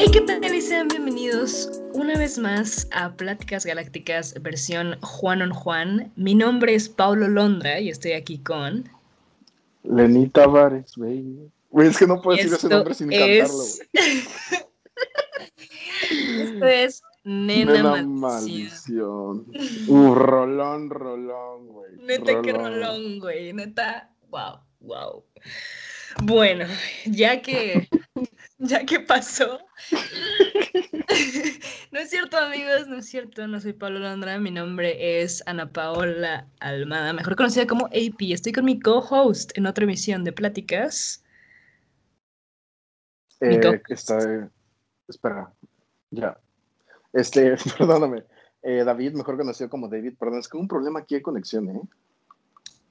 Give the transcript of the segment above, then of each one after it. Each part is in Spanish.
Hey, ¿qué tal? Y sean bienvenidos una vez más a Pláticas Galácticas versión Juan on Juan. Mi nombre es Paulo Londra y estoy aquí con... Lenita Tavares, güey. Güey, es que no puedo decir ese nombre sin es... cantarlo, güey. Esto es Nena, Nena Maldición. maldición. Uh, rolón, rolón, güey. Neta, qué rolón, güey. Neta, wow, wow. Bueno, ya que, ya que pasó. no es cierto, amigos, no es cierto. No soy Pablo Londra. Mi nombre es Ana Paola Almada, mejor conocida como AP. Estoy con mi co-host en otra emisión de Pláticas. Mi Eh, co- está, espera, ya. Este, perdóname. Eh, David, mejor conocido como David, perdón, es que hubo un problema aquí de conexión, ¿eh?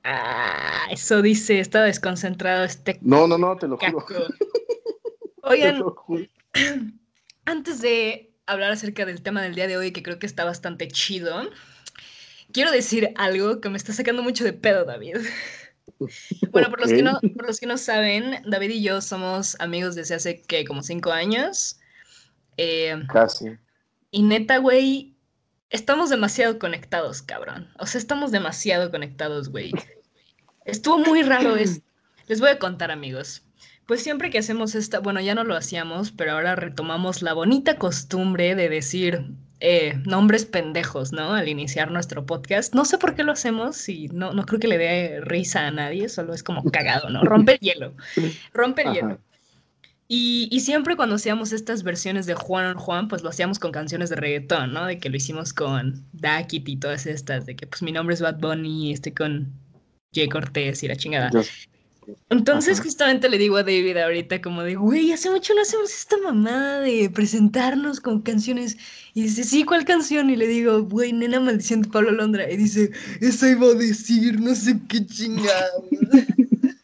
Ah, eso dice, está desconcentrado este No, no, no, te lo juro. Oigan. Antes de hablar acerca del tema del día de hoy, que creo que está bastante chido, quiero decir algo que me está sacando mucho de pedo, David. Bueno, por los, que no, por los que no saben, David y yo somos amigos desde hace, ¿qué? Como cinco años. Eh, Casi. y neta, güey, estamos demasiado conectados, cabrón. O sea, estamos demasiado conectados, güey. Estuvo muy raro esto. Les voy a contar, amigos. Pues siempre que hacemos esta, bueno, ya no lo hacíamos, pero ahora retomamos la bonita costumbre de decir eh, nombres pendejos, ¿no? Al iniciar nuestro podcast. No sé por qué lo hacemos y no, no creo que le dé risa a nadie, solo es como cagado, ¿no? Rompe el hielo. Rompe el hielo. Y, y siempre cuando hacíamos estas versiones de Juan on Juan, pues lo hacíamos con canciones de reggaetón, ¿no? De que lo hicimos con Dakit y todas estas, de que pues mi nombre es Bad Bunny y estoy con Jay Cortés y la chingada. Yo- Entonces Ajá. justamente le digo a David ahorita como de, güey, hace mucho no hacemos esta mamada de presentarnos con canciones. Y dice, sí, ¿cuál canción? Y le digo, güey, nena maldición de Pablo Londra. Y dice, esa iba a decir, no sé qué chingada.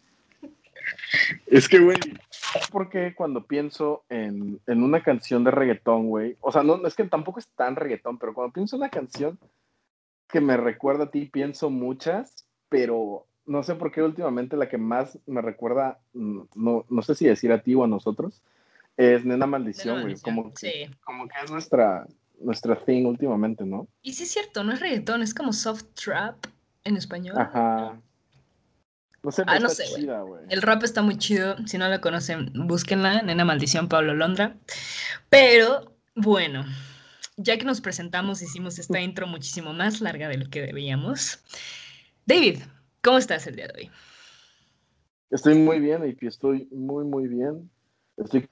Es que, güey, porque cuando pienso en, en una canción de reggaetón, güey, o sea, no, es que tampoco es tan reggaetón, pero cuando pienso en una canción que me recuerda a ti, pienso muchas, pero no sé por qué últimamente la que más me recuerda, no, no sé si decir a ti o a nosotros, es Nena Maldición, güey, como, Sí. como que es nuestra, nuestra thing últimamente, ¿no? Y sí es cierto, no es reggaetón, es como soft trap en español. Ajá. No sé, Ah, no sé, chida, güey. El rap está muy chido. Si no la conocen, búsquenla. Nena Maldición, Pablo Londra. Pero, bueno, ya que nos presentamos, hicimos esta intro muchísimo más larga de lo que debíamos. David, ¿cómo estás el día de hoy? Estoy muy bien, y estoy muy, muy bien. Estoy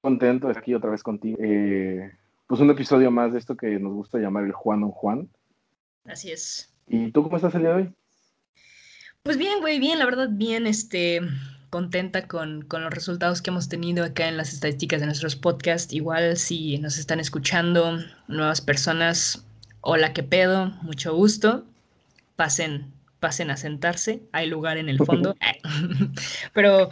contento de estar aquí otra vez contigo. Eh, pues un episodio más de esto que nos gusta llamar el Juan on Juan. Así es. ¿Y tú cómo estás el día de hoy? Pues bien, güey, bien, la verdad, bien, este, contenta con, con los resultados que hemos tenido acá en las estadísticas de nuestros podcasts. Igual si nos están escuchando nuevas personas, hola, qué pedo, mucho gusto. Pasen, pasen a sentarse, hay lugar en el fondo. Pero,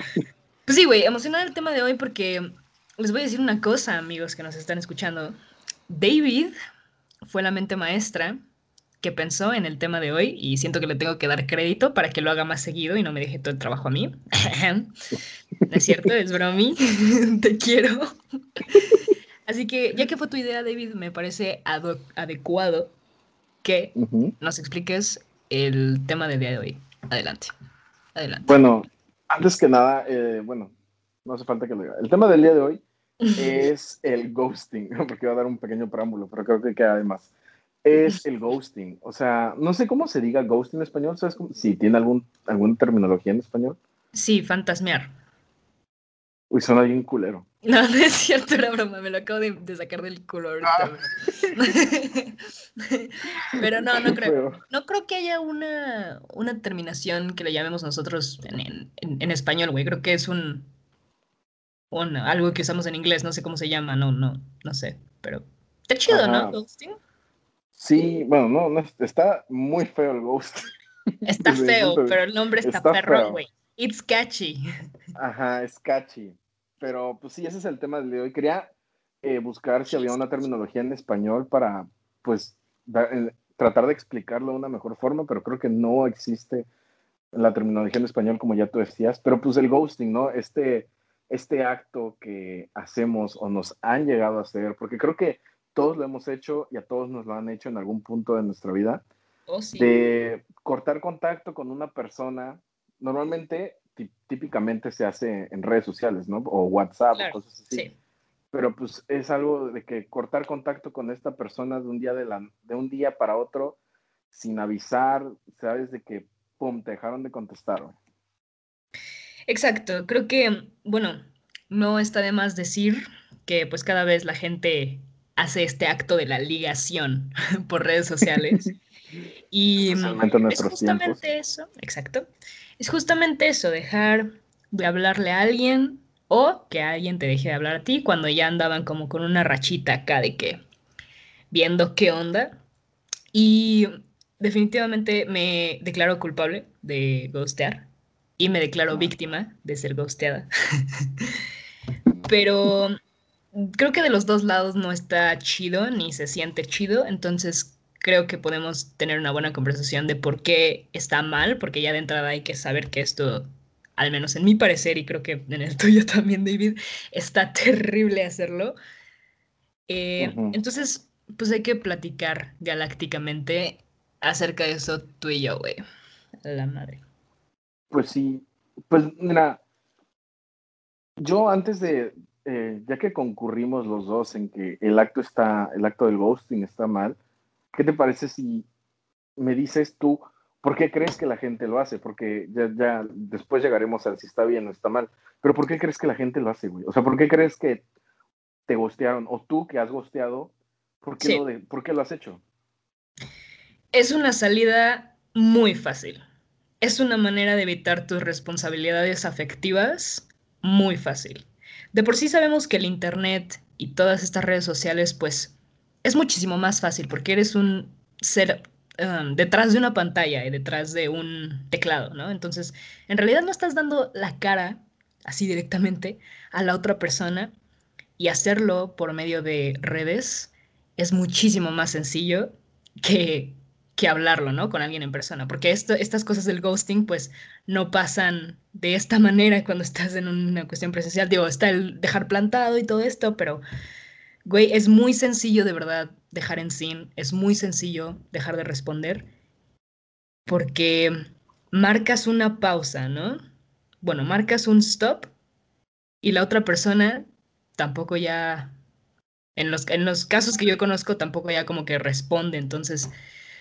pues sí, güey, emocionada el tema de hoy porque les voy a decir una cosa, amigos que nos están escuchando. David fue la mente maestra que pensó en el tema de hoy y siento que le tengo que dar crédito para que lo haga más seguido y no me deje todo el trabajo a mí. Es cierto, es bromi. Te quiero. Así que, ya que fue tu idea, David, me parece ado- adecuado que nos expliques el tema del día de hoy. Adelante. Adelante. Bueno, antes que nada, eh, bueno, no hace falta que lo diga. El tema del día de hoy es el ghosting, porque voy a dar un pequeño preámbulo, pero creo que queda de más. Es el ghosting. O sea, no sé cómo se diga ghosting en español, ¿sabes cómo? Si tiene algún, alguna terminología en español. Sí, fantasmear. Uy, suena bien culero. No, no es cierto, era broma, me lo acabo de, de sacar del culo ahorita. Ah. Pero no, no creo. No creo que haya una, una terminación que le llamemos nosotros en, en- español, güey. Creo que es un, un algo que usamos en inglés, no sé cómo se llama, no, no, no sé. Pero está chido, ¿no? Ghosting. Sí, bueno, no, no, está muy feo el ghost. Está feo, pero el nombre está, está perrón, feo. güey. It's catchy. Ajá, es catchy. Pero pues sí, ese es el tema del día de hoy. Quería eh, buscar si había una terminología en español para, pues, da- eh, tratar de explicarlo de una mejor forma, pero creo que no existe la terminología en español como ya tú decías. Pero pues el ghosting, ¿no? Este este acto que hacemos o nos han llegado a hacer, porque creo que todos lo hemos hecho y a todos nos lo han hecho en algún punto de nuestra vida, Oh, sí. de cortar contacto con una persona, normalmente, típicamente se hace en redes sociales, ¿no? O WhatsApp Claro, o cosas así. Sí. Pero pues es algo de que cortar contacto con esta persona de un día, de la, de un día para otro, sin avisar, sabes de que, pum, te dejaron de contestar. Exacto, creo que, bueno, no está de más decir que pues cada vez la gente hace este acto de la ligación por redes sociales. Y en es tiempos. justamente eso, exacto. Es justamente eso, dejar de hablarle a alguien o que alguien te deje de hablar a ti cuando ya andaban como con una rachita acá de que viendo qué onda. Y definitivamente me declaro culpable de ghostear y me declaro víctima de ser ghosteada. Pero creo que de los dos lados no está chido ni se siente chido, entonces creo que podemos tener una buena conversación de por qué está mal, porque ya de entrada hay que saber que esto, al menos en mi parecer, y creo que en el tuyo también, David, está terrible hacerlo. Eh. Entonces, pues hay que platicar galácticamente acerca de eso tú y yo, güey. La madre. Pues sí, pues mira, yo antes de, eh, ya que concurrimos los dos en que el acto está, el acto del ghosting está mal, ¿qué te parece si me dices tú por qué crees que la gente lo hace? Porque ya, ya después llegaremos a si está bien o está mal, pero ¿por qué crees que la gente lo hace, güey? O sea, ¿por qué crees que te gostearon? O tú que has gosteado, ¿por qué, Sí. lo, de, ¿por qué lo has hecho? Es una salida muy fácil. Es una manera de evitar tus responsabilidades afectivas muy fácil. De por sí sabemos que el Internet y todas estas redes sociales, pues, es muchísimo más fácil porque eres un ser um, detrás de una pantalla y detrás de un teclado, ¿no? Entonces, en realidad no estás dando la cara así directamente a la otra persona y hacerlo por medio de redes es muchísimo más sencillo que, que hablarlo, ¿no? Con alguien en persona, porque esto, estas cosas del ghosting, pues, no pasan de esta manera cuando estás en una cuestión presencial. Digo, está el dejar plantado y todo esto, pero, güey, es muy sencillo de verdad dejar en sin, es muy sencillo dejar de responder, porque marcas una pausa, ¿no? Bueno, marcas un stop y la otra persona tampoco ya, en los, en los casos que yo conozco, tampoco ya como que responde, entonces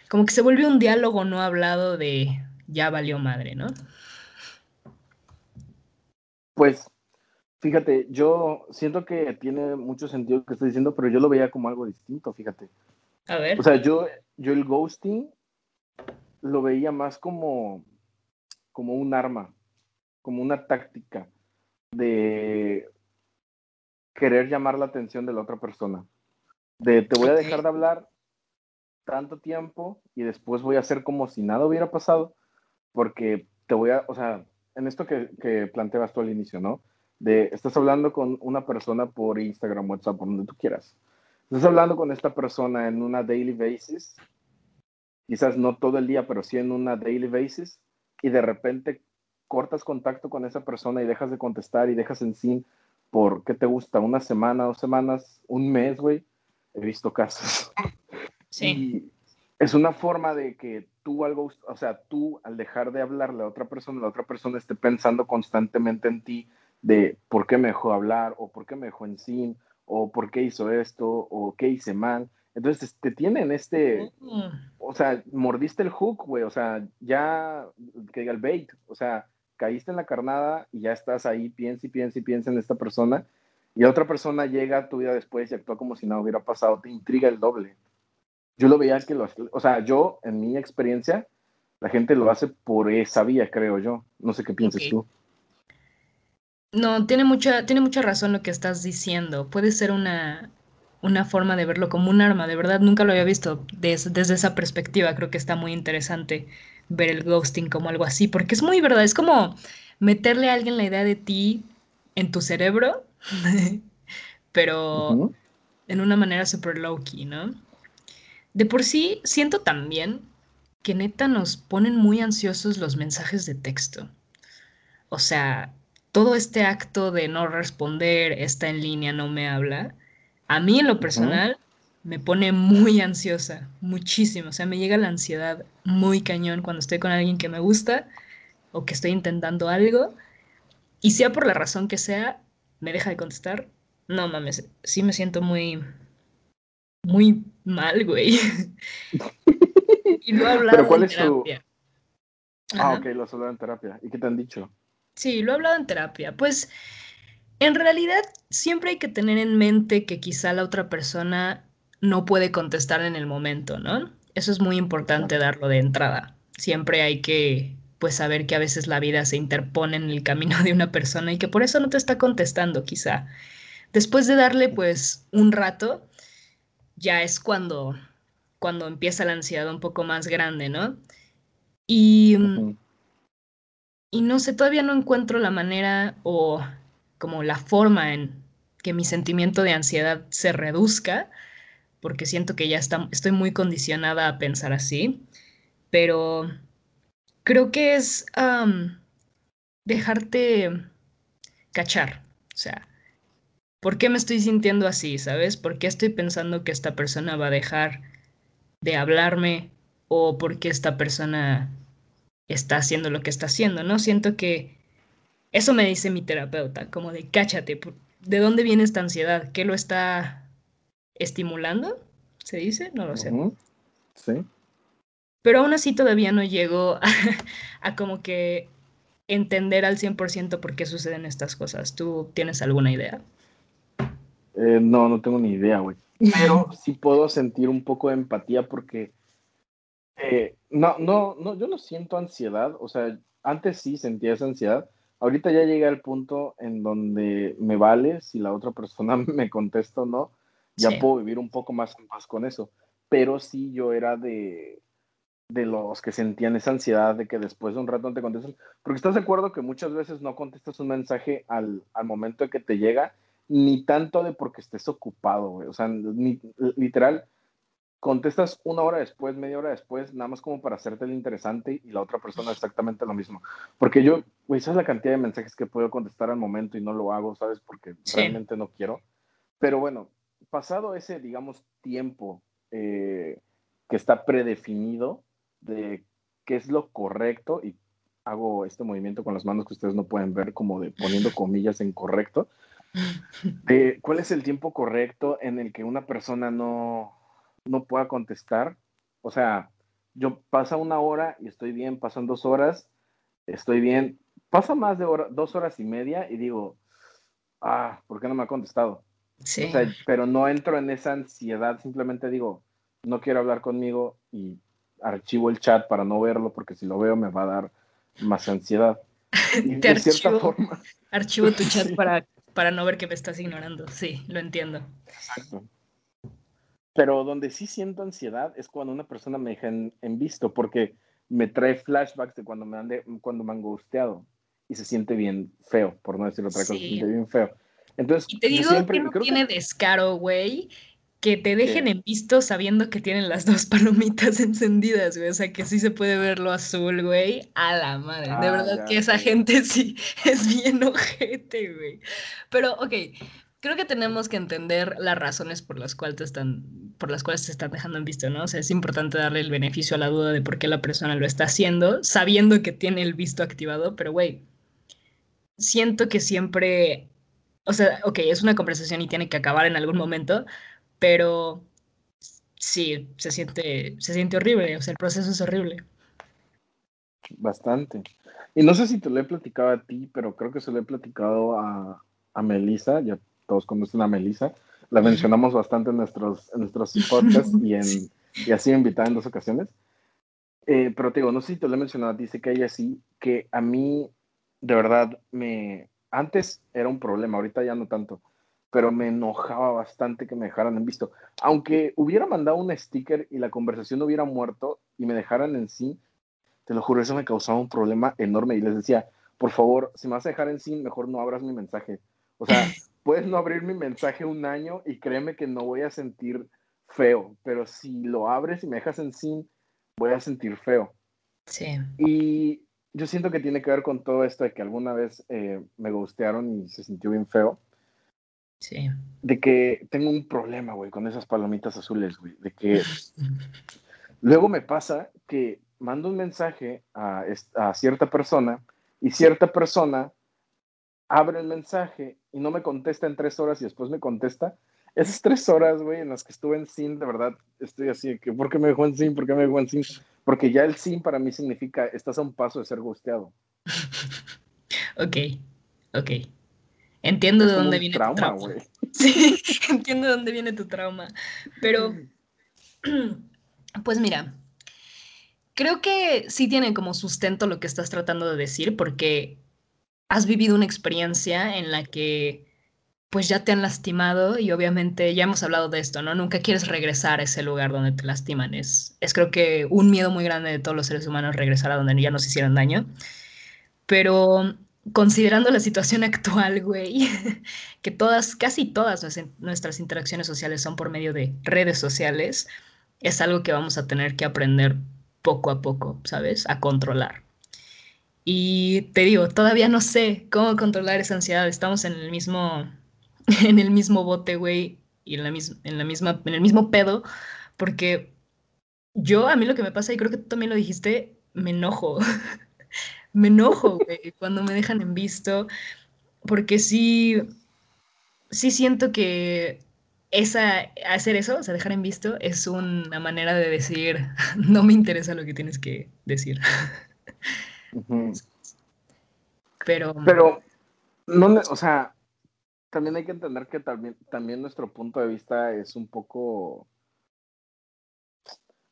como que se vuelve un diálogo no hablado de ya valió madre, ¿no? Pues, fíjate, yo siento que tiene mucho sentido lo que estoy diciendo, pero yo lo veía como algo distinto, fíjate. A ver. O sea, yo, yo el ghosting lo veía más como, como un arma, como una táctica de querer llamar la atención de la otra persona. De te voy a dejar de hablar tanto tiempo y después voy a hacer como si nada hubiera pasado, porque te voy a, o sea, en esto que, que planteabas tú al inicio, ¿no? De estás hablando con una persona por Instagram, WhatsApp, por donde tú quieras. Estás hablando con esta persona en una daily basis, quizás no todo el día, pero sí en una daily basis, y de repente cortas contacto con esa persona y dejas de contestar y dejas en sin por, ¿qué te gusta? Una semana, dos semanas, un mes, güey. He visto casos. Sí, Y es una forma de que tú algo, o sea, tú al dejar de hablarle a otra persona, la otra persona esté pensando constantemente en ti de por qué me dejó hablar o por qué me dejó en sin o por qué hizo esto o qué hice mal. Entonces te tienen este, Mm, o sea, mordiste el hook, güey, o sea, ya, que diga el bait, o sea, caíste en la carnada y ya estás ahí, piensa y piensa y piensa en esta persona y otra persona llega a tu vida después y actúa como si nada hubiera pasado, te intriga el doble. Yo lo veía que lo, o sea, yo, en mi experiencia, la gente lo hace por esa vía, creo yo. No sé qué piensas tú. No, tiene mucha, tiene mucha razón lo que estás diciendo. Puede ser una, una forma de verlo como un arma. De verdad, nunca lo había visto des- desde esa perspectiva. Creo que está muy interesante ver el ghosting como algo así, porque es muy verdad. Es como meterle a alguien la idea de ti en tu cerebro, pero en una manera super low-key, ¿no? De por sí, siento también que neta nos ponen muy ansiosos los mensajes de texto. O sea, todo este acto de no responder, está en línea, no me habla, a mí en lo personal me pone muy ansiosa, muchísimo. O sea, me llega la ansiedad muy cañón cuando estoy con alguien que me gusta o que estoy intentando algo y sea por la razón que sea, me deja de contestar. No mames, sí me siento muy, muy mal, güey. y lo he hablado en terapia. Ah, ok, lo has hablado en terapia. ¿Y qué te han dicho? Sí, lo he hablado en terapia. Pues en realidad siempre hay que tener en mente que quizá la otra persona no puede contestar en el momento, ¿no? Eso es muy importante darlo de entrada. Siempre hay que pues saber que a veces la vida se interpone en el camino de una persona y que por eso no te está contestando quizá. Después de darle pues un rato, ya es cuando, cuando empieza la ansiedad un poco más grande, ¿no? Y, y no sé, todavía no encuentro la manera o como la forma en que mi sentimiento de ansiedad se reduzca, porque siento que ya estoy muy condicionada a pensar así, pero creo que es dejarte cachar, o sea, ¿por qué me estoy sintiendo así, sabes? ¿Por qué estoy pensando que esta persona va a dejar de hablarme o por qué esta persona está haciendo lo que está haciendo, ¿no? Siento que eso me dice mi terapeuta, como de cáchate, ¿de dónde viene esta ansiedad? ¿Qué lo está estimulando? ¿Se dice? No lo sé. Sí. Pero aún así todavía no llego a, como que entender al 100% por qué suceden estas cosas. ¿Tú tienes alguna idea? Eh, no, no tengo ni idea, güey. Pero sí puedo sentir un poco de empatía porque eh, no, no, no, yo no siento ansiedad. O sea, antes sí sentía esa ansiedad. Ahorita ya llegué al punto en donde me vale si la otra persona me contesta o no. Ya puedo vivir un poco más en paz con eso. Pero sí yo era de, de los que sentían esa ansiedad de que después de un rato no te contestan. Porque estás de acuerdo que muchas veces no contestas un mensaje al, al momento de que te llega, ni tanto de porque estés ocupado, güey. O sea, ni, literal, contestas una hora después, media hora después, nada más como para hacerte el interesante y la otra persona exactamente lo mismo. Porque yo, güey, sabes la cantidad de mensajes que puedo contestar al momento y no lo hago, ¿sabes? Porque realmente no quiero. Pero bueno, pasado ese, digamos, tiempo eh, que está predefinido de qué es lo correcto y hago este movimiento con las manos que ustedes no pueden ver como de poniendo comillas en correcto, cuál es el tiempo correcto en el que una persona no, no pueda contestar. O sea, yo pasa una hora y estoy bien, pasan dos horas, estoy bien, pasa más de dos horas y media y digo, ah, ¿por qué no me ha contestado? Sí. O sea, pero no entro en esa ansiedad, simplemente digo, no quiero hablar conmigo y archivo el chat para no verlo porque si lo veo me va a dar más ansiedad. Y de archivo, cierta forma. Archivo tu chat para, para no ver que me estás ignorando. Sí, lo entiendo. Exacto. Pero donde sí siento ansiedad es cuando una persona me deja en, visto, porque me trae flashbacks de cuando me han, cuando me han gusteado y se siente bien feo, por no decir otra cosa, se siente bien feo. Entonces, y te digo que no tiene descaro, güey, que te dejen en visto sabiendo que tienen las dos palomitas encendidas, güey. O sea, que sí se puede ver lo azul, güey. A la madre. de ah, verdad que esa gente sí es bien ojete, güey. Pero, ok, creo que tenemos que entender las razones por las cuales te están, por las cuales te están dejando en visto, ¿no? O sea, es importante darle el beneficio a la duda de por qué la persona lo está haciendo, sabiendo que tiene el visto activado, pero güey, siento que siempre, o sea, ok, es una conversación y tiene que acabar en algún momento, pero sí, se siente, se siente horrible, o sea, el proceso es horrible. Bastante. Y no sé si te lo he platicado a ti, pero creo que se lo he platicado a, a Melissa, ya todos conocen a Melissa, la mencionamos bastante en nuestros, en nuestros podcasts y, en, y así invitada en dos ocasiones. Eh, pero te digo, no sé si te lo he mencionado, dice que ella sí, que a mí de verdad me... Antes era un problema, ahorita ya no tanto, pero me enojaba bastante que me dejaran en visto. Aunque hubiera mandado un sticker y la conversación hubiera muerto y me dejaran en sí, te lo juro, eso me causaba un problema enorme y les decía, por favor, si me vas a dejar en sí, mejor no abras mi mensaje. O sea, puedes no abrir mi mensaje un año y créeme que no voy a sentir feo, pero si lo abres y me dejas en sin, voy a sentir feo. Sí. Y yo siento que tiene que ver con todo esto de que alguna vez eh, me gustearon y se sintió bien feo. Sí. De que tengo un problema, güey, con esas palomitas azules, güey. De que luego me pasa que mando un mensaje a, a cierta persona y cierta persona abre el mensaje y no me contesta en tres horas y después me contesta. Esas tres horas, güey, en las que estuve en SIN, de verdad, estoy así, que ¿por qué me dejó en SIN? ¿Por qué me dejó en SIN? Porque ya el SIN para mí significa, estás a un paso de ser gusteado. ok, ok. Entiendo de dónde viene tu trauma. Sí, entiendo de dónde viene tu trauma. Pero, pues mira, creo que sí tiene como sustento lo que estás tratando de decir, porque has vivido una experiencia en la que pues ya te han lastimado y obviamente ya hemos hablado de esto, ¿no? Nunca quieres regresar a ese lugar donde te lastiman. Es, es creo que un miedo muy grande de todos los seres humanos regresar a donde ya nos hicieron daño. Pero considerando la situación actual, güey, que todas, casi todas nuestras interacciones sociales son por medio de redes sociales, es algo que vamos a tener que aprender poco a poco, ¿sabes? A controlar. Y te digo, todavía no sé cómo controlar esa ansiedad. Estamos en el mismo en el mismo bote, güey, y en la, en la misma, en el mismo pedo, porque yo, a mí lo que me pasa, y creo que tú también lo dijiste, me enojo. me enojo, güey, cuando me dejan en visto, porque sí, sí siento que esa, hacer eso, o sea, dejar en visto, es una manera de decir, no me interesa lo que tienes que decir. Pero... Pero, no, o sea, también hay que entender que también, también nuestro punto de vista es un poco,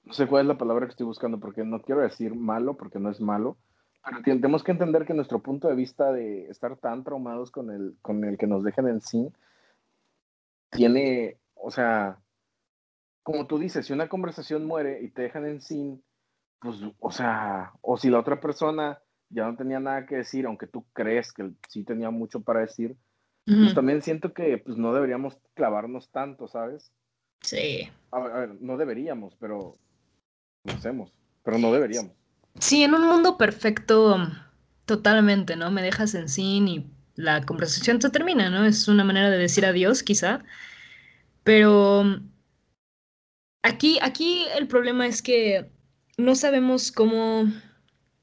no sé cuál es la palabra que estoy buscando, porque no quiero decir malo, porque no es malo, pero tenemos que entender que nuestro punto de vista de estar tan traumados con el, con el que nos dejen en sí, tiene, o sea, como tú dices, si una conversación muere y te dejan en sin, pues, o sea, o si la otra persona ya no tenía nada que decir, aunque tú crees que sí tenía mucho para decir, pues también siento que pues no deberíamos clavarnos tanto, ¿sabes? Sí. A ver, no deberíamos, pero lo hacemos, pero no deberíamos. Sí, en un mundo perfecto, totalmente, ¿no? Me dejas en sin y la conversación se termina, ¿no? Es una manera de decir adiós, quizá. Pero aquí, aquí el problema es que no sabemos cómo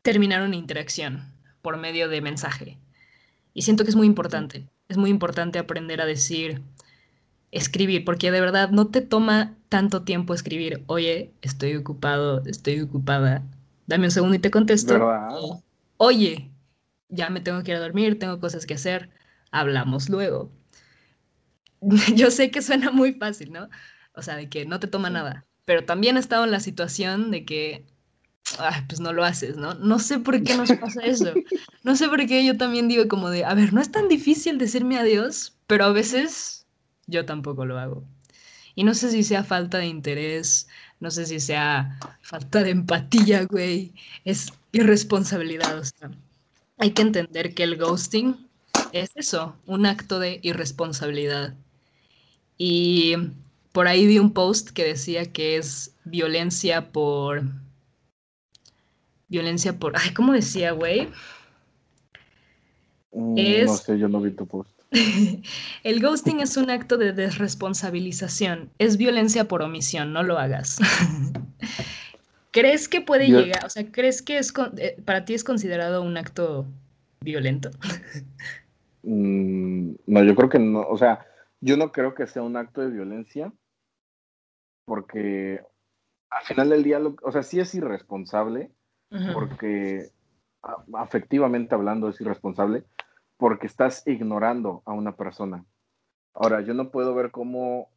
terminar una interacción por medio de mensaje. Y siento que es muy importante es muy importante aprender a decir, escribir, porque de verdad no te toma tanto tiempo escribir, oye, estoy ocupado, estoy ocupada, dame un segundo y te contesto. Oye, ya me tengo que ir a dormir, tengo cosas que hacer, hablamos luego. Yo sé que suena muy fácil, ¿no? O sea, de que no te toma nada, pero también he estado en la situación de que pues no lo haces, ¿no? No sé por qué nos pasa eso. No sé por qué yo también digo como de, a ver, no es tan difícil decirme adiós, pero a veces yo tampoco lo hago. Y no sé si sea falta de interés, no sé si sea falta de empatía, güey. Es irresponsabilidad, o sea. Hay que entender que el ghosting es eso, un acto de irresponsabilidad. Y por ahí vi un post que decía que es violencia por violencia por. Ay, ¿cómo decía, güey? Mm, no sé, yo no vi tu post. el ghosting es un acto de desresponsabilización. Es violencia por omisión, no lo hagas. ¿Crees que puede llegar? O sea, ¿crees que es eh, para ti es considerado un acto violento? Mm, no, yo creo que no. O sea, yo no creo que sea un acto de violencia porque al final del día, o sea, sí es irresponsable, porque afectivamente hablando es irresponsable, porque estás ignorando a una persona. Ahora, yo no puedo ver cómo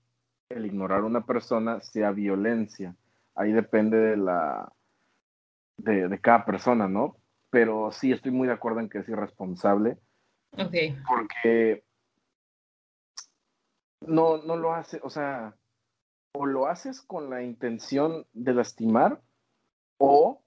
el ignorar a una persona sea violencia. Ahí depende de la de, de, cada persona, ¿no? Pero sí estoy muy de acuerdo en que es irresponsable. Ok. Porque no, no lo hace, o sea, o lo haces con la intención de lastimar o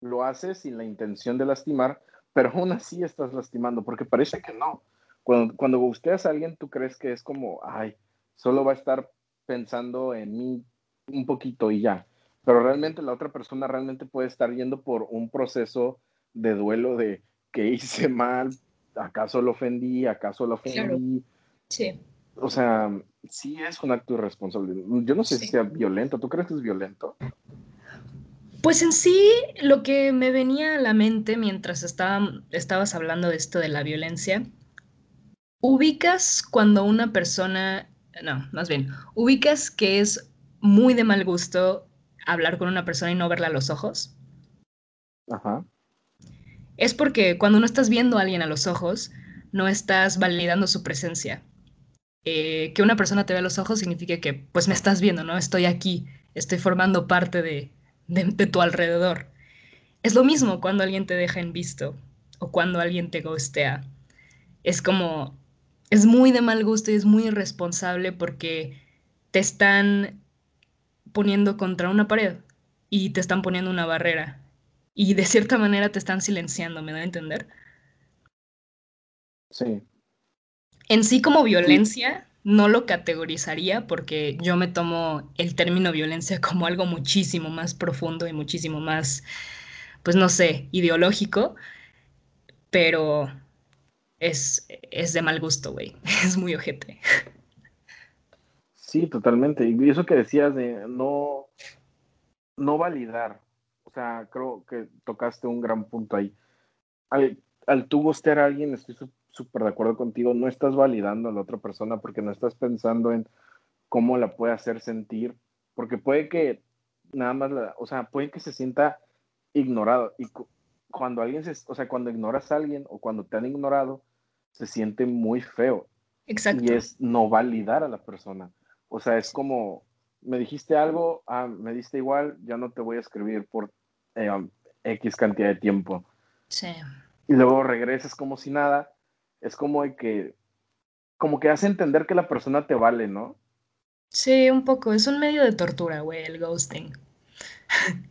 lo haces sin la intención de lastimar, pero aún así estás lastimando, porque parece que no. Cuando, cuando gusteas a alguien, tú crees que es como, ay, solo va a estar pensando en mí un poquito y ya. Pero realmente la otra persona realmente puede estar yendo por un proceso de duelo de que hice mal, acaso lo ofendí, acaso lo ofendí. Sí. O sea, sí es un acto irresponsable. Yo no sé si sea violento. ¿Tú crees que es violento? Pues en sí, lo que me venía a la mente mientras estaba, estabas hablando de esto de la violencia, ubicas cuando una persona, no, más bien, ubicas que es muy de mal gusto hablar con una persona y no verla a los ojos. Ajá. Es porque cuando no estás viendo a alguien a los ojos, no estás validando su presencia. Eh, que una persona te vea los ojos significa que, pues me estás viendo, ¿no? Estoy aquí, estoy formando parte de, de, tu alrededor. Es lo mismo cuando alguien te deja en visto o cuando alguien te ghostea. Es como, es muy de mal gusto y es muy irresponsable porque te están poniendo contra una pared y te están poniendo una barrera y de cierta manera te están silenciando, ¿me da a entender? Sí. En sí como violencia no lo categorizaría porque yo me tomo el término violencia como algo muchísimo más profundo y muchísimo más, pues no sé, ideológico, pero es, es de mal gusto, güey. Es muy ojete. Sí, totalmente. Y eso que decías de no, no validar, o sea, creo que tocaste un gran punto ahí. Al, al tú gustear a alguien, estoy súper de acuerdo contigo, no estás validando a la otra persona porque no estás pensando en cómo la puede hacer sentir, porque puede que nada más, la, o sea, puede que se sienta ignorado. Y cuando alguien se, o sea, cuando ignoras a alguien o cuando te han ignorado, se siente muy feo. Exacto. Y es no validar a la persona. O sea, es como, me dijiste algo, ah, me diste igual, ya no te voy a escribir por eh, um, X cantidad de tiempo. Sí. Y luego regresas como si nada. Es como de que, como que hace entender que la persona te vale, ¿no? Sí, un poco. Es un medio de tortura, güey, el ghosting.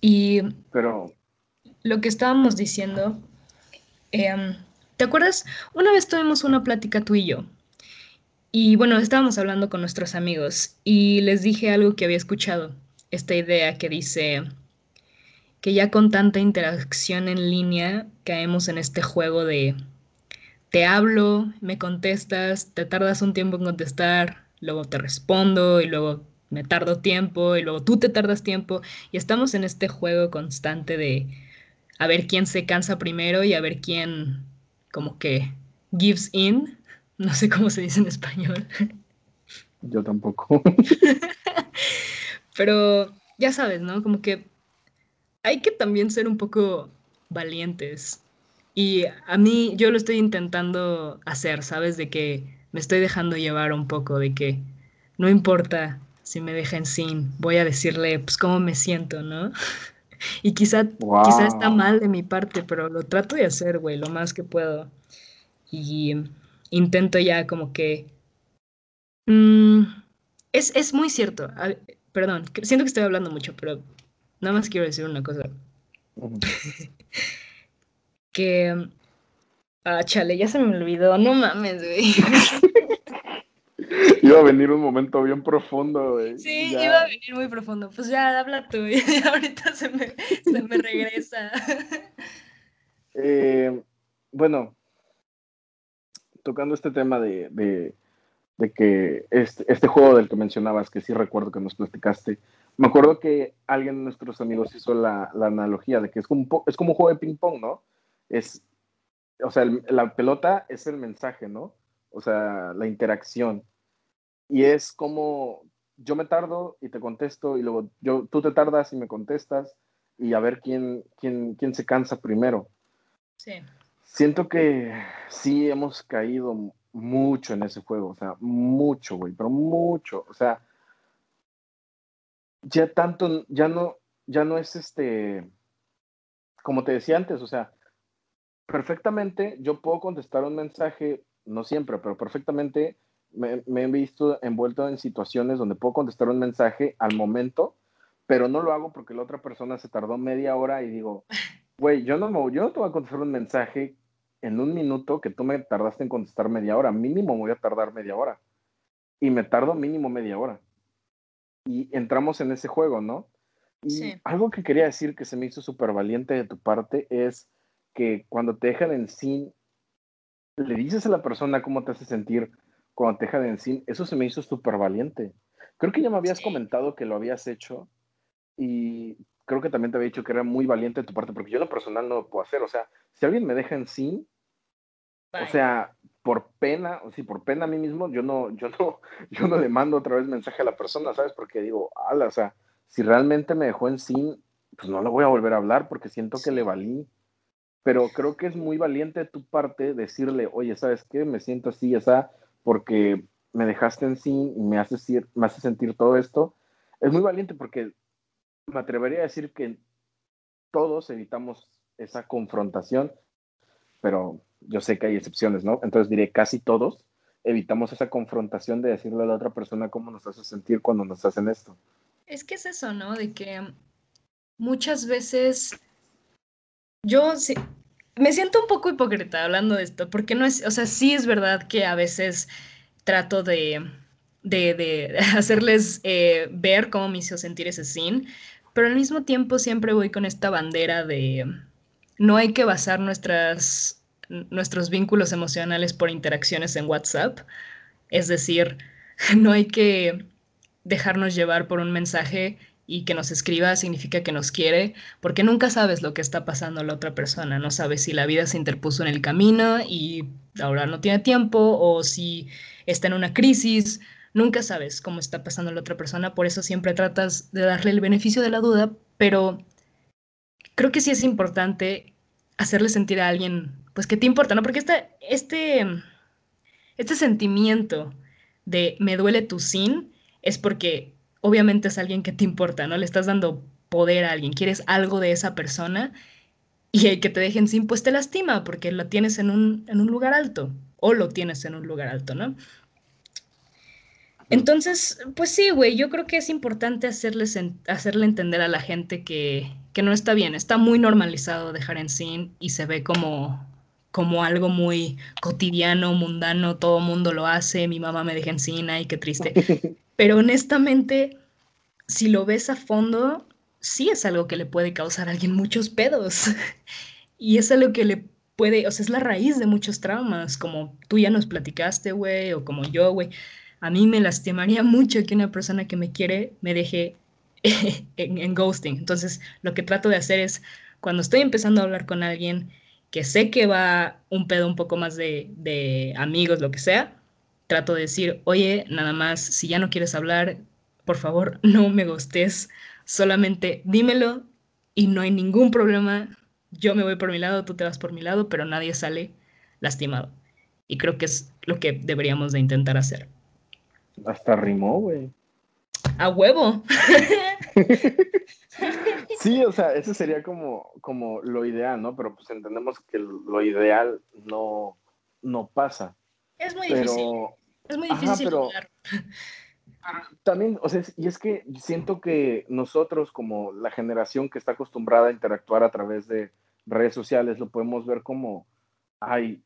y. Pero. Lo que estábamos diciendo. Em, ¿Te acuerdas? Una vez tuvimos una plática tú y yo y bueno, estábamos hablando con nuestros amigos y les dije algo que había escuchado, esta idea que dice que ya con tanta interacción en línea caemos en este juego de te hablo, me contestas, te tardas un tiempo en contestar, luego te respondo y luego me tardo tiempo y luego tú te tardas tiempo y estamos en este juego constante de a ver quién se cansa primero y a ver quién como que gives in no sé cómo se dice en español. Yo tampoco. Pero ya sabes, ¿no? Como que hay que también ser un poco valientes. Y a mí yo lo estoy intentando hacer, ¿sabes? De que me estoy dejando llevar un poco, de que no importa si me dejan sin, voy a decirle pues cómo me siento, ¿no? Y quizá, quizá está mal de mi parte, pero lo trato de hacer, güey, lo más que puedo. Y intento ya como que... Mm, es, es, muy cierto. perdón, siento que estoy hablando mucho, pero nada más quiero decir una cosa. que... Ah, chale, ya se me olvidó. No mames, güey. iba a venir un momento bien profundo, güey. Sí, iba a venir muy profundo. Pues ya, habla tú, güey. Ahorita se me, se me regresa. Eh, bueno, tocando este tema de, de, que este, este, juego del que mencionabas, que sí recuerdo que nos platicaste, me acuerdo que alguien de nuestros amigos hizo la, la analogía de que es como, es como un juego de ping-pong, ¿no? Es, o sea, la pelota es el mensaje, ¿no? O sea, la interacción. Y es como yo me tardo y te contesto y luego yo, tú te tardas y me contestas y a ver quién, quién, quién se cansa primero. Sí siento que sí hemos caído mucho en ese juego, o sea, mucho, güey, pero mucho, o sea, ya tanto, ya no, ya no es este, como te decía antes, o sea, perfectamente yo puedo contestar un mensaje, no siempre, pero perfectamente me, me, he visto envuelto en situaciones donde puedo contestar un mensaje al momento, pero no lo hago porque la otra persona se tardó media hora y digo, güey, yo no, yo no te voy a contestar un mensaje en un minuto que tú me tardaste en contestar media hora, mínimo voy a tardar media hora. Y me tardo mínimo media hora. Y entramos en ese juego, ¿no? Y algo que quería decir que se me hizo súper valiente de tu parte es que cuando te dejan en sin, le dices a la persona cómo te hace sentir cuando te dejan en sin, eso se me hizo súper valiente. Creo que ya me habías comentado que lo habías hecho y creo que también te había dicho que era muy valiente de tu parte, porque yo en lo personal no lo puedo hacer. O sea, si alguien me deja en sin, o sea, por pena, o sí, por pena a mí mismo, yo no, yo no, yo no le mando otra vez mensaje a la persona, ¿sabes? Porque digo, ala, o sea, si realmente me dejó en sin, pues no le voy a volver a hablar porque siento que le valí. Pero creo que es muy valiente de tu parte decirle, oye, ¿sabes qué? Me siento así, esa, porque me dejaste en sin y me hace, me hace sentir todo esto. Es muy valiente porque me atrevería a decir que todos evitamos esa confrontación, pero yo sé que hay excepciones, ¿no? Entonces diré casi todos evitamos esa confrontación de decirle a la otra persona cómo nos hace sentir cuando nos hacen esto. Es que es eso, ¿no? De que muchas veces yo sí, me siento un poco hipócrita hablando de esto, porque no es, o sea, sí es verdad que a veces trato de, de, hacerles eh, ver cómo me hizo sentir ese sin, pero al mismo tiempo siempre voy con esta bandera de no hay que basar nuestras, nuestros vínculos emocionales por interacciones en WhatsApp. Es decir, no hay que dejarnos llevar por un mensaje y que nos escriba significa que nos quiere, porque nunca sabes lo que está pasando a la otra persona, no sabes si la vida se interpuso en el camino y ahora no tiene tiempo o si está en una crisis. Nunca sabes cómo está pasando la otra persona, por eso siempre tratas de darle el beneficio de la duda, pero creo que sí es importante hacerle sentir a alguien, pues que te importa, ¿no? Porque este, este, este sentimiento de me duele tu sin es porque obviamente es alguien que te importa, ¿no? Le estás dando poder a alguien, quieres algo de esa persona y el que te dejen sin, pues te lastima porque lo tienes en un, en un lugar alto o lo tienes en un lugar alto, ¿no? Entonces, pues sí, güey, yo creo que es importante hacerles hacerle entender a la gente que, que, no está bien. Está muy normalizado dejar en sin y se ve como, como algo muy cotidiano, mundano, todo mundo lo hace, mi mamá me deja en ay, qué triste. Pero honestamente, si lo ves a fondo, sí es algo que le puede causar a alguien muchos pedos. y es algo que le puede, o sea, es la raíz de muchos traumas, como tú ya nos platicaste, güey, o como yo, güey a mí me lastimaría mucho que una persona que me quiere me deje en, ghosting. Entonces, lo que trato de hacer es, cuando estoy empezando a hablar con alguien que sé que va un pedo un poco más de, de amigos, lo que sea, trato de decir, oye, nada más, si ya no quieres hablar, por favor, no me gustes, solamente dímelo y no hay ningún problema. Yo me voy por mi lado, tú te vas por mi lado, pero nadie sale lastimado. Y creo que es lo que deberíamos de intentar hacer. Hasta rimó, güey. A huevo. sí, o sea, eso sería como, como lo ideal, ¿no? Pero pues entendemos que lo ideal no, no pasa. Es muy difícil. Es muy difícil. pero, también, o sea, y es que siento que nosotros, como la generación que está acostumbrada a interactuar a través de redes sociales, lo podemos ver como, ay,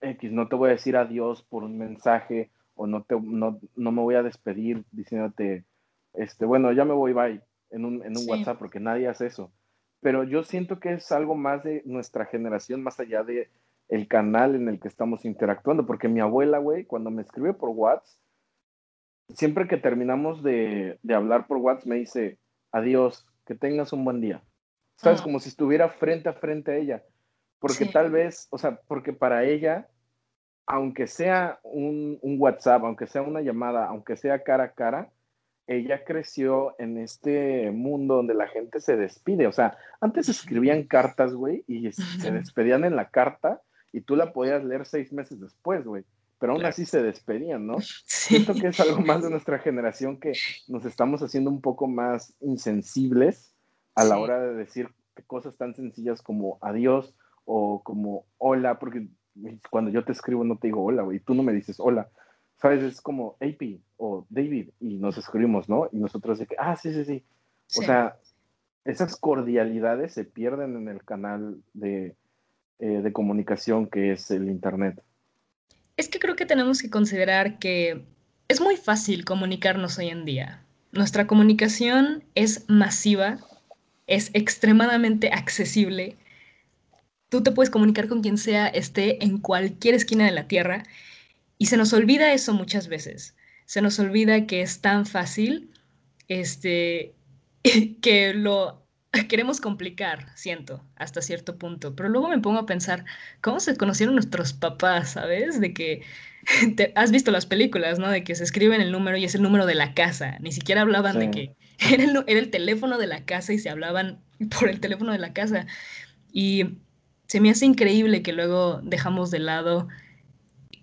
X, no te voy a decir adiós por un mensaje o no, te, no, no me voy a despedir diciéndote, este, bueno, ya me voy, bye, en un, en un WhatsApp, porque nadie hace eso. Pero yo siento que es algo más de nuestra generación, más allá de el canal en el que estamos interactuando, porque mi abuela, güey, cuando me escribe por WhatsApp, siempre que terminamos de, de hablar por WhatsApp, me dice, adiós, que tengas un buen día. ¿Sabes? Ah. Como si estuviera frente a frente a ella. Porque tal vez, o sea, porque para ella aunque sea un, WhatsApp, aunque sea una llamada, aunque sea cara a cara, ella creció en este mundo donde la gente se despide. O sea, antes escribían cartas, güey, y se despedían en la carta y tú la podías leer seis meses después, güey. Pero aún así se despedían, ¿no? Siento que es algo más de nuestra generación que nos estamos haciendo un poco más insensibles a la hora de decir cosas tan sencillas como adiós o como hola, porque cuando yo te escribo no te digo hola, güey, tú no me dices hola. ¿Sabes? Es como AP o David y nos escribimos, ¿no? Y nosotros de que, ah, sí, sí, sí. O sea, esas cordialidades se pierden en el canal de, eh, de comunicación que es el Internet. Es que creo que tenemos que considerar que es muy fácil comunicarnos hoy en día. nuestra comunicación es masiva, es extremadamente accesible. Tú te puedes comunicar con quien sea, esté en cualquier esquina de la Tierra, y se nos olvida eso muchas veces. Se nos olvida que es tan fácil, este, que lo queremos complicar, siento, hasta cierto punto. Pero luego me pongo a pensar, ¿cómo se conocieron nuestros papás, sabes? De que has visto las películas, ¿no? De que se escriben el número y es el número de la casa. Ni siquiera hablaban de que era el, era el teléfono de la casa y se hablaban por el teléfono de la casa. Y se me hace increíble que luego dejamos de lado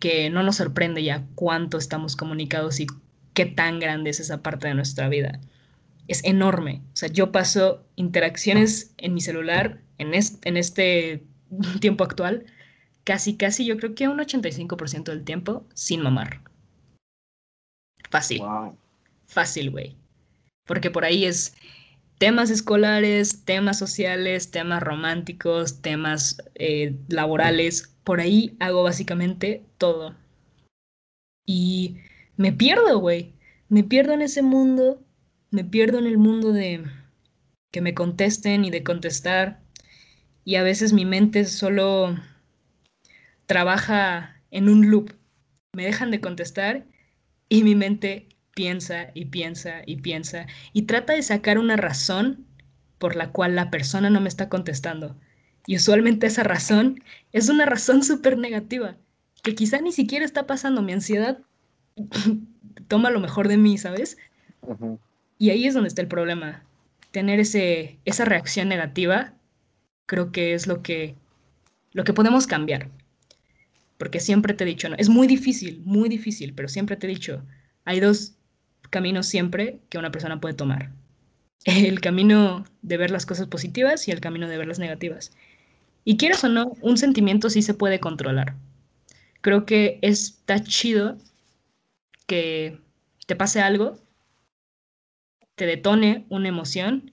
que no nos sorprende ya cuánto estamos comunicados y qué tan grande es esa parte de nuestra vida es enorme. O sea, yo paso interacciones en mi celular en, en este tiempo actual, casi, casi yo creo que un 85% del tiempo sin mamar. Fácil. Fácil, güey. Porque por ahí es temas escolares, temas sociales, temas románticos, temas eh, laborales. Por ahí hago básicamente todo. Y me pierdo, güey. Me pierdo en ese mundo me pierdo en el mundo de que me contesten y de contestar y a veces mi mente solo trabaja en un loop. Me dejan de contestar y mi mente piensa y piensa y piensa y trata de sacar una razón por la cual la persona no me está contestando. Y usualmente esa razón es una razón súper negativa, que quizá ni siquiera está pasando. Mi ansiedad toma lo mejor de mí, ¿sabes? Y ahí es donde está el problema. Tener ese, esa reacción negativa creo que es lo que, lo que podemos cambiar. Porque siempre te he dicho, no, es muy difícil, muy difícil, pero siempre te he dicho, hay dos caminos siempre que una persona puede tomar. El camino de ver las cosas positivas y el camino de ver las negativas. Y quieras o no, un sentimiento sí se puede controlar. Creo que está chido que te pase algo te detone una emoción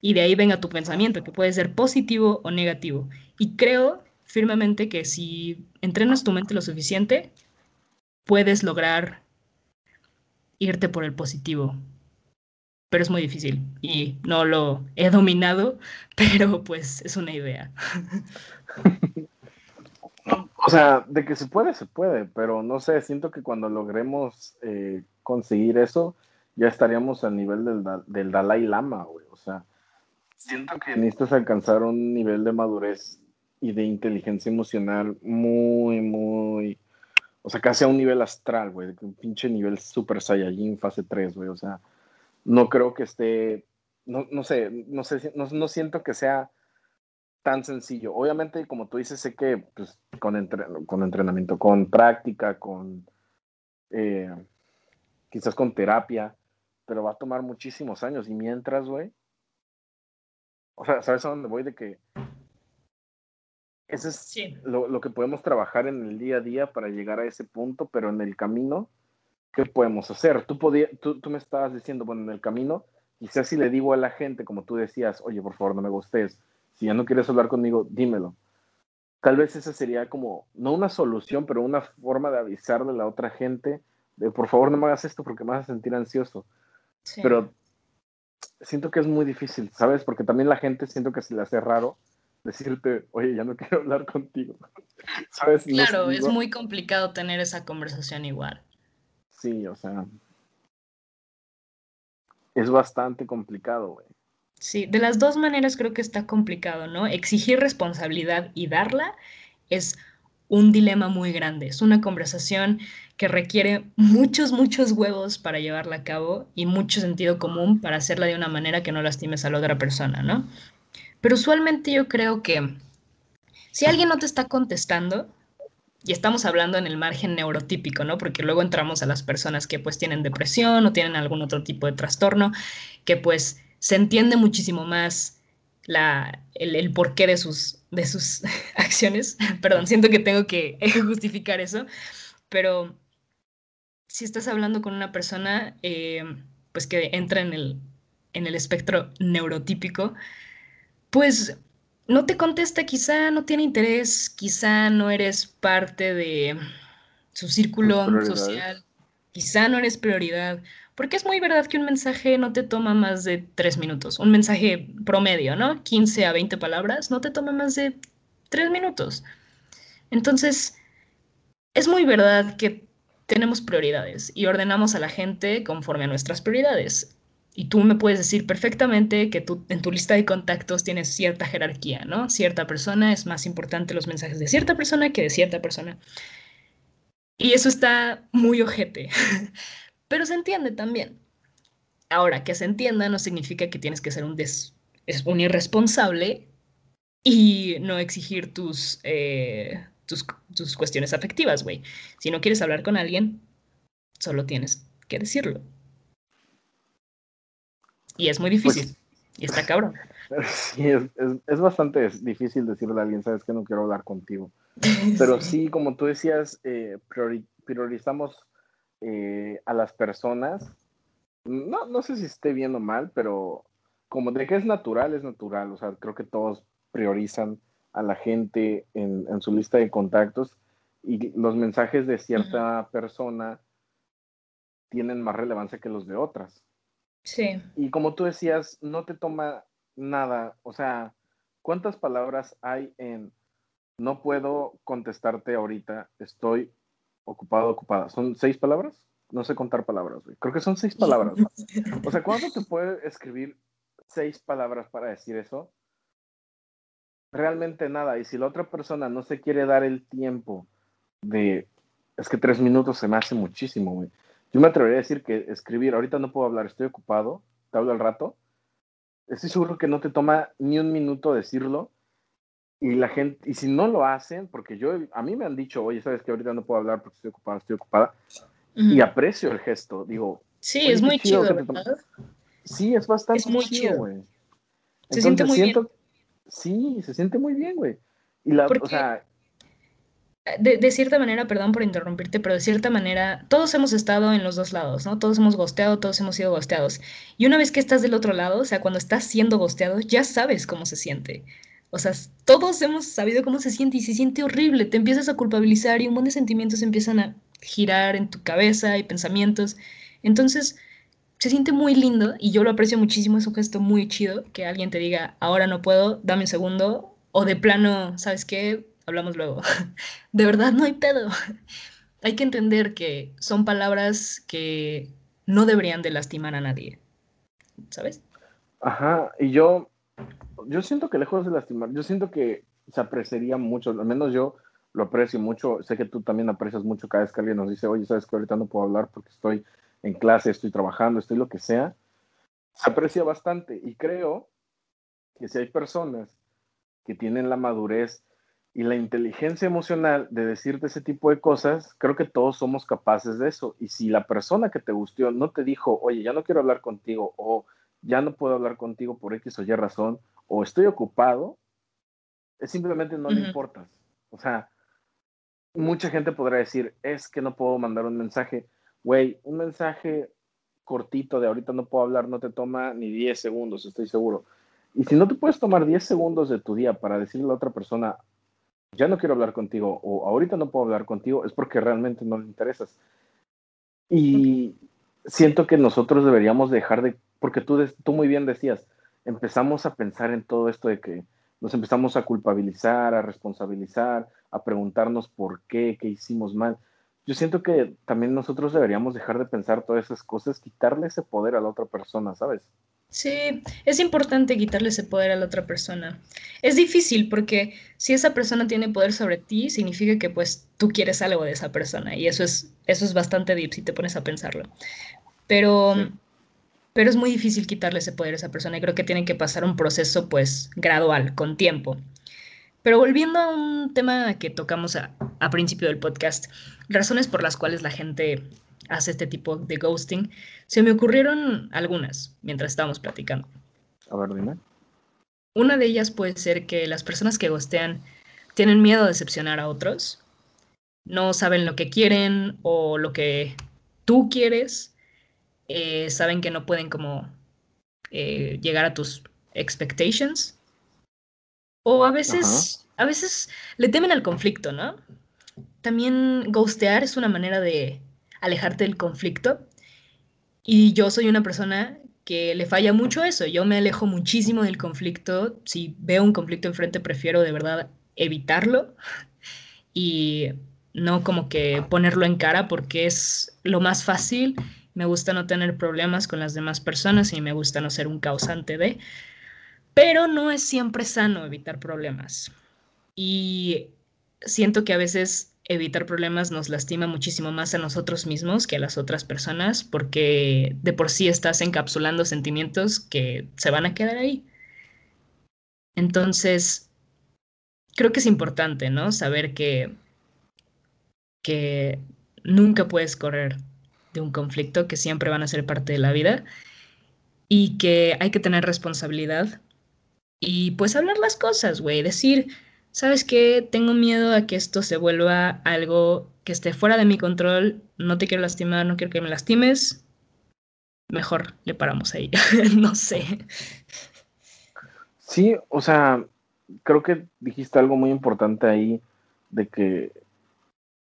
y de ahí venga tu pensamiento, que puede ser positivo o negativo. Y creo firmemente que si entrenas tu mente lo suficiente, puedes lograr irte por el positivo. Pero es muy difícil y no lo he dominado, pero pues es una idea. O sea, de que se puede, se puede, pero no sé, siento que cuando logremos eh, conseguir eso, ya estaríamos al nivel del, del Dalai Lama, güey. O sea, siento que necesitas alcanzar un nivel de madurez y de inteligencia emocional muy, muy. O sea, casi a un nivel astral, güey. Un pinche nivel Super Saiyajin fase 3, güey. O sea, no creo que esté. No, no sé, no sé, no, no siento que sea tan sencillo. Obviamente, como tú dices, sé que pues, con, con entrenamiento, con práctica, con eh, quizás con terapia, pero va a tomar muchísimos años. Y mientras, güey, o sea, ¿sabes a dónde voy? De que eso es lo, que podemos trabajar en el día a día para llegar a ese punto, pero en el camino, ¿qué podemos hacer? Tú, podía, tú, tú me estabas diciendo, bueno, en el camino, quizás si le digo a la gente, como tú decías, oye, por favor, no me gustes, si ya no quieres hablar conmigo, dímelo. Tal vez esa sería como, no una solución, pero una forma de avisarle a la otra gente de, por favor, no me hagas esto porque me vas a sentir ansioso. Pero siento que es muy difícil, ¿sabes? Porque también la gente siento que se le hace raro decirte, oye, ya no quiero hablar contigo. ¿Sabes? Claro, es muy complicado tener esa conversación igual. Sí, o sea. Es bastante complicado, güey. Sí, de las dos maneras creo que está complicado, ¿no? Exigir responsabilidad y darla es un dilema muy grande. Es una conversación que requiere muchos, muchos huevos para llevarla a cabo y mucho sentido común para hacerla de una manera que no lastimes a la otra persona, ¿no? Pero usualmente yo creo que si alguien no te está contestando, y estamos hablando en el margen neurotípico, ¿no? Porque luego entramos a las personas que pues tienen depresión o tienen algún otro tipo de trastorno, que pues se entiende muchísimo más la, el, el porqué de sus, de sus acciones. Perdón, siento que tengo que justificar eso, pero si estás hablando con una persona eh, pues que entra en el, en el espectro neurotípico, pues no te contesta, quizá no tiene interés, quizá no eres parte de su círculo social, quizá no eres prioridad, porque es muy verdad que un mensaje no te toma más de tres minutos, un mensaje promedio, ¿no? 15 a 20 palabras, no te toma más de tres minutos. Entonces, es muy verdad que tenemos prioridades y ordenamos a la gente conforme a nuestras prioridades. Y tú me puedes decir perfectamente que tú en tu lista de contactos tienes cierta jerarquía, ¿no? Cierta persona es más importante los mensajes de cierta persona que de cierta persona. Y eso está muy ojete, pero se entiende también. Ahora, que se entienda no significa que tienes que ser un, irresponsable y no exigir eh, tus, tus cuestiones afectivas, güey. Si no quieres hablar con alguien, solo tienes que decirlo. Y es muy pues difícil. y está cabrón. Sí, es, es, bastante difícil decirle a alguien, sabes que no quiero hablar contigo. Pero sí, como tú decías, eh, priorizamos eh, a las personas. No, no sé si esté bien o mal, pero como de que es natural, es natural. O sea, creo que todos priorizan a la gente en, en su lista de contactos y los mensajes de cierta persona tienen más relevancia que los de otras. Sí. Y como tú decías, no te toma nada, o sea, ¿cuántas palabras hay en no puedo contestarte ahorita, estoy ocupado, ocupada? ¿Son seis palabras? No sé contar palabras, güey. Creo que son seis palabras. o sea, ¿cuánto te puede escribir seis palabras para decir eso? Realmente nada. Y si la otra persona no se quiere dar el tiempo de... Es que tres minutos se me hace muchísimo, güey. Yo me atrevería a decir que escribir, ahorita no puedo hablar, estoy ocupado, te hablo al rato. Estoy seguro que no te toma ni un minuto decirlo. Y la gente, y si no lo hacen, porque yo, a mí me han dicho, oye, sabes que ahorita no puedo hablar porque estoy ocupado, estoy ocupada. Y aprecio el gesto, digo. Sí, es muy chido, ¿verdad? Sí, es bastante es muy chido, güey. Se siente muy bien. Sí, se siente muy bien, güey. Y la, o sea, de, cierta manera, perdón por interrumpirte, pero de cierta manera, todos hemos estado en los dos lados, ¿no? Todos hemos gosteado, todos hemos sido gosteados. Y una vez que estás del otro lado, o sea, cuando estás siendo gosteado, ya sabes cómo se siente. O sea, todos hemos sabido cómo se siente y se siente horrible. Te empiezas a culpabilizar y un montón de sentimientos empiezan a girar en tu cabeza y pensamientos. Entonces, se siente muy lindo y yo lo aprecio muchísimo. Es un gesto muy chido que alguien te diga, ahora no puedo, dame un segundo. O de plano, ¿sabes qué? Hablamos luego. De verdad, no hay pedo. Hay que entender que son palabras que no deberían de lastimar a nadie. ¿Sabes? Ajá, y yo, yo siento que lejos de lastimar, yo siento que se apreciaría mucho, al menos yo lo aprecio mucho, sé que tú también aprecias mucho cada vez que alguien nos dice, oye, sabes que ahorita no puedo hablar porque estoy en clase, estoy trabajando, estoy lo que sea, se aprecia bastante y creo que si hay personas que tienen la madurez y la inteligencia emocional de decirte ese tipo de cosas, creo que todos somos capaces de eso. Y si la persona que te gustó no te dijo, oye, ya no quiero hablar contigo, o ya no puedo hablar contigo por X o Y razón, o estoy ocupado, es simplemente no le importas. O sea, mucha gente podrá decir, es que no puedo mandar un mensaje. Güey, un mensaje cortito de ahorita no puedo hablar, no te toma ni 10 segundos, estoy seguro. Y si no te puedes tomar 10 segundos de tu día para decirle a otra persona, ya no quiero hablar contigo o ahorita no puedo hablar contigo, es porque realmente no le interesas. Y siento que nosotros deberíamos dejar de, porque tú, tú muy bien decías, empezamos a pensar en todo esto de que nos empezamos a culpabilizar, a responsabilizar, a preguntarnos por qué, qué hicimos mal. Yo siento que también nosotros deberíamos dejar de pensar todas esas cosas, quitarle ese poder a la otra persona, ¿sabes? Sí, es importante quitarle ese poder a la otra persona. Es difícil porque si esa persona tiene poder sobre ti, significa que pues tú quieres algo de esa persona y eso es, eso es bastante deep si te pones a pensarlo. Pero, pero es muy difícil quitarle ese poder a esa persona y creo que tiene que pasar un proceso pues gradual, con tiempo. Pero volviendo a un tema que tocamos a, a principio del podcast, razones por las cuales la gente hace este tipo de ghosting, se me ocurrieron algunas mientras estábamos platicando. A ver, dime. Una de ellas puede ser que las personas que ghostean tienen miedo a decepcionar a otros, no saben lo que quieren o lo que tú quieres, eh, saben que no pueden como eh, llegar a tus expectations. O a veces, a veces le temen al conflicto, ¿no? También ghostear es una manera de alejarte del conflicto. Y yo soy una persona que le falla mucho eso. Yo me alejo muchísimo del conflicto. Si veo un conflicto enfrente, prefiero de verdad evitarlo y no como que ponerlo en cara porque es lo más fácil. Me gusta no tener problemas con las demás personas y me gusta no ser un causante de. Pero no es siempre sano evitar problemas. Y siento que a veces evitar problemas nos lastima muchísimo más a nosotros mismos que a las otras personas porque de por sí estás encapsulando sentimientos que se van a quedar ahí. Entonces, creo que es importante, ¿no? Saber que, que nunca puedes correr de un conflicto, que siempre van a ser parte de la vida y que hay que tener responsabilidad y pues hablar las cosas, güey, decir ¿sabes qué? Tengo miedo a que esto se vuelva algo que esté fuera de mi control, no te quiero lastimar, no quiero que me lastimes, mejor le paramos ahí, no sé. Sí, o sea, creo que dijiste algo muy importante ahí de que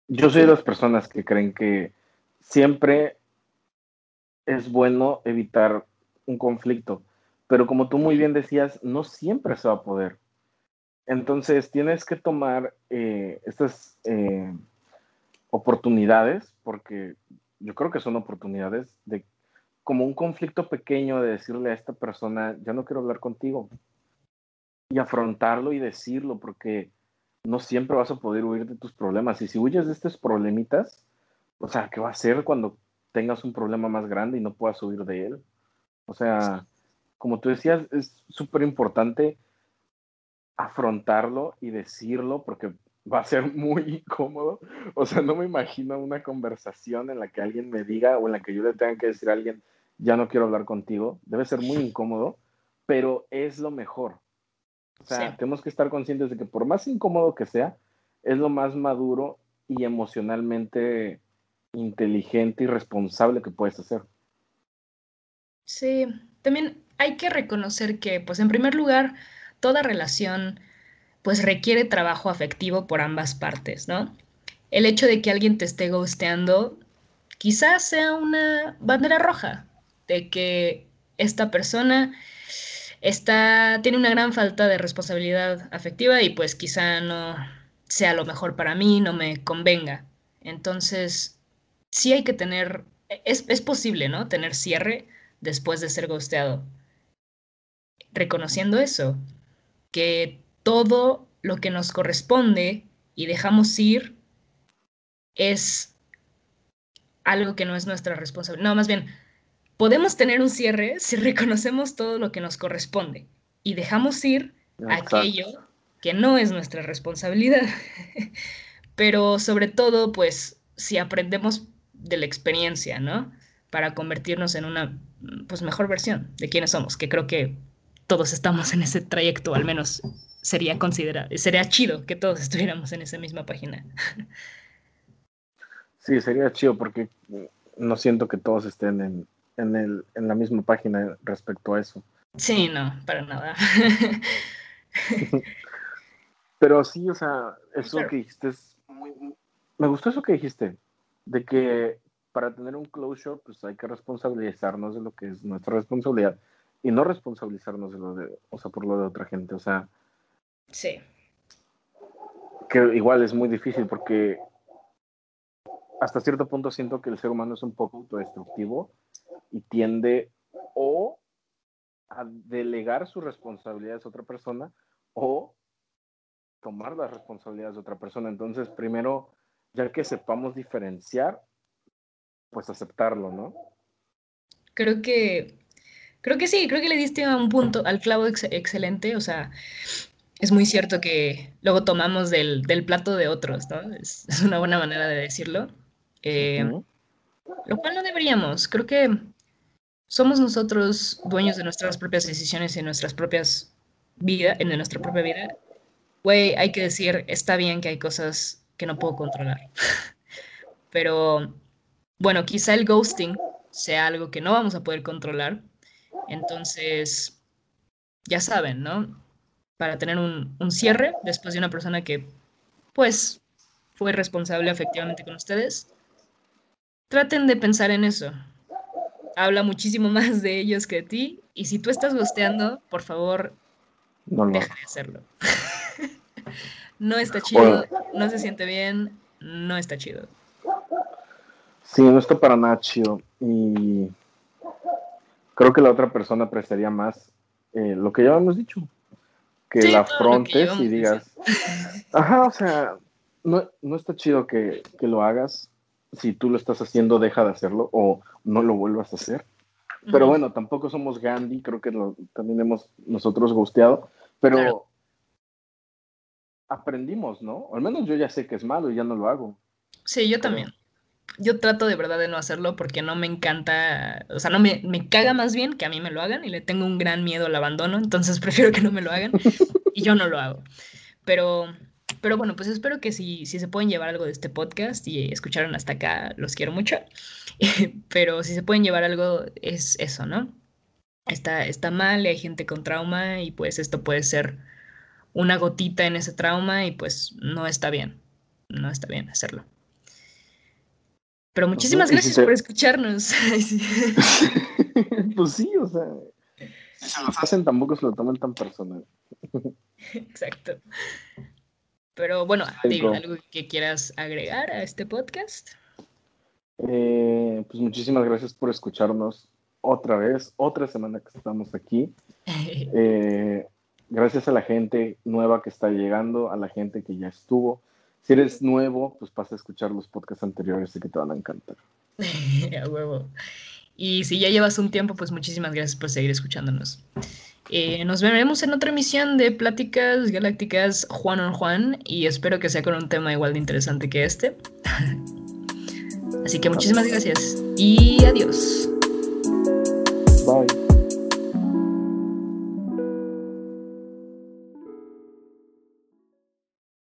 yo soy de las personas que creen que siempre es bueno evitar un conflicto, pero como tú muy bien decías, no siempre se va a poder. Entonces tienes que tomar eh, estas eh, oportunidades, porque yo creo que son oportunidades de como un conflicto pequeño de decirle a esta persona, ya no quiero hablar contigo, y afrontarlo y decirlo, porque no siempre vas a poder huir de tus problemas. Y si huyes de estos problemitas, o sea, ¿qué va a hacer cuando tengas un problema más grande y no puedas huir de él? O sea, como tú decías, es súper importante afrontarlo y decirlo porque va a ser muy incómodo. O sea, no me imagino una conversación en la que alguien me diga o en la que yo le tenga que decir a alguien, ya no quiero hablar contigo. Debe ser muy incómodo, pero es lo mejor. O sea, tenemos que estar conscientes de que por más incómodo que sea, es lo más maduro y emocionalmente inteligente y responsable que puedes hacer. Sí, también hay que reconocer que, pues en primer lugar, toda relación pues requiere trabajo afectivo por ambas partes, ¿no? El hecho de que alguien te esté ghosteando quizás sea una bandera roja de que esta persona está, tiene una gran falta de responsabilidad afectiva y pues quizá no sea lo mejor para mí, no me convenga. Entonces, sí hay que tener, es, es posible, ¿no? Tener cierre después de ser ghosteado. Reconociendo eso, que todo lo que nos corresponde y dejamos ir es algo que no es nuestra responsabilidad. No, más bien, podemos tener un cierre si reconocemos todo lo que nos corresponde y dejamos ir aquello que no es nuestra responsabilidad. Pero sobre todo, pues, si aprendemos de la experiencia, ¿no? Para convertirnos en una pues, mejor versión de quienes somos, que creo que todos estamos en ese trayecto, al menos sería considerado, sería chido que todos estuviéramos en esa misma página. Sí, sería chido porque no siento que todos estén en, en, el, en la misma página respecto a eso. Sí, no, para nada. Pero sí, o sea, eso que dijiste es muy, me gustó eso que dijiste, de que para tener un closure, pues hay que responsabilizarnos de lo que es nuestra responsabilidad y no responsabilizarnos de lo de, o sea, por lo de otra gente, o sea. Sí. Que igual es muy difícil porque hasta cierto punto siento que el ser humano es un poco autodestructivo y tiende o a delegar sus responsabilidades a otra persona o tomar las responsabilidades de otra persona. Entonces, primero, ya que sepamos diferenciar, pues aceptarlo, ¿no? Creo que Creo que sí, creo que le diste a un punto, al clavo excelente, o sea, es muy cierto que luego tomamos del, plato de otros, ¿no? Es, una buena manera de decirlo. Eh, lo cual no deberíamos, creo que somos nosotros dueños de nuestras propias decisiones y nuestras propias vidas, en nuestra propia vida. Güey, hay que decir, está bien que hay cosas que no puedo controlar. Pero, bueno, quizá el ghosting sea algo que no vamos a poder controlar, entonces, ya saben, ¿no? Para tener un, cierre después de una persona que, pues, fue responsable efectivamente con ustedes, traten de pensar en eso. Habla muchísimo más de ellos que de ti. Y si tú estás gosteando, por favor, No deja de hacerlo. no está chido, no se siente bien, no está chido. Sí, no está para nada chido. Y creo que la otra persona apreciaría más eh, lo que ya hemos dicho. Que Sí, la que afrontes y digas, ajá, o sea, no, no está chido que, que lo hagas. Si tú lo estás haciendo, deja de hacerlo o no lo vuelvas a hacer. Pero bueno, tampoco somos Gandhi, creo que lo- también hemos nosotros gusteado, pero Claro. aprendimos, ¿no? Al menos yo ya sé que es malo y ya no lo hago. Sí, yo también. Yo trato de verdad de no hacerlo porque no me encanta, o sea, no me, me caga más bien que a mí me lo hagan y le tengo un gran miedo al abandono, entonces prefiero que no me lo hagan y yo no lo hago. Pero, pero bueno, pues espero que si, si se pueden llevar algo de este podcast y escucharon hasta acá, los quiero mucho. Pero si se pueden llevar algo es eso, ¿no? Está, está mal, hay gente con trauma y pues esto puede ser una gotita en ese trauma y pues no está bien, no está bien hacerlo. Pero muchísimas si gracias por escucharnos. Pues sí, o sea, si se los hacen tampoco se lo toman tan personal. Exacto. Pero bueno, ¿algo que quieras agregar a este podcast? Eh, pues muchísimas gracias por escucharnos otra vez, otra semana que estamos aquí. Eh, gracias a la gente nueva que está llegando, a la gente que ya estuvo. Si eres nuevo, pues pasa a escuchar los podcasts anteriores y que te van a encantar. A huevo. Y si ya llevas un tiempo, pues muchísimas gracias por seguir escuchándonos. Eh, nos veremos en otra emisión de Pláticas Galácticas Juan on Juan y espero que sea con un tema igual de interesante que este. Así que muchísimas gracias y adiós. Bye.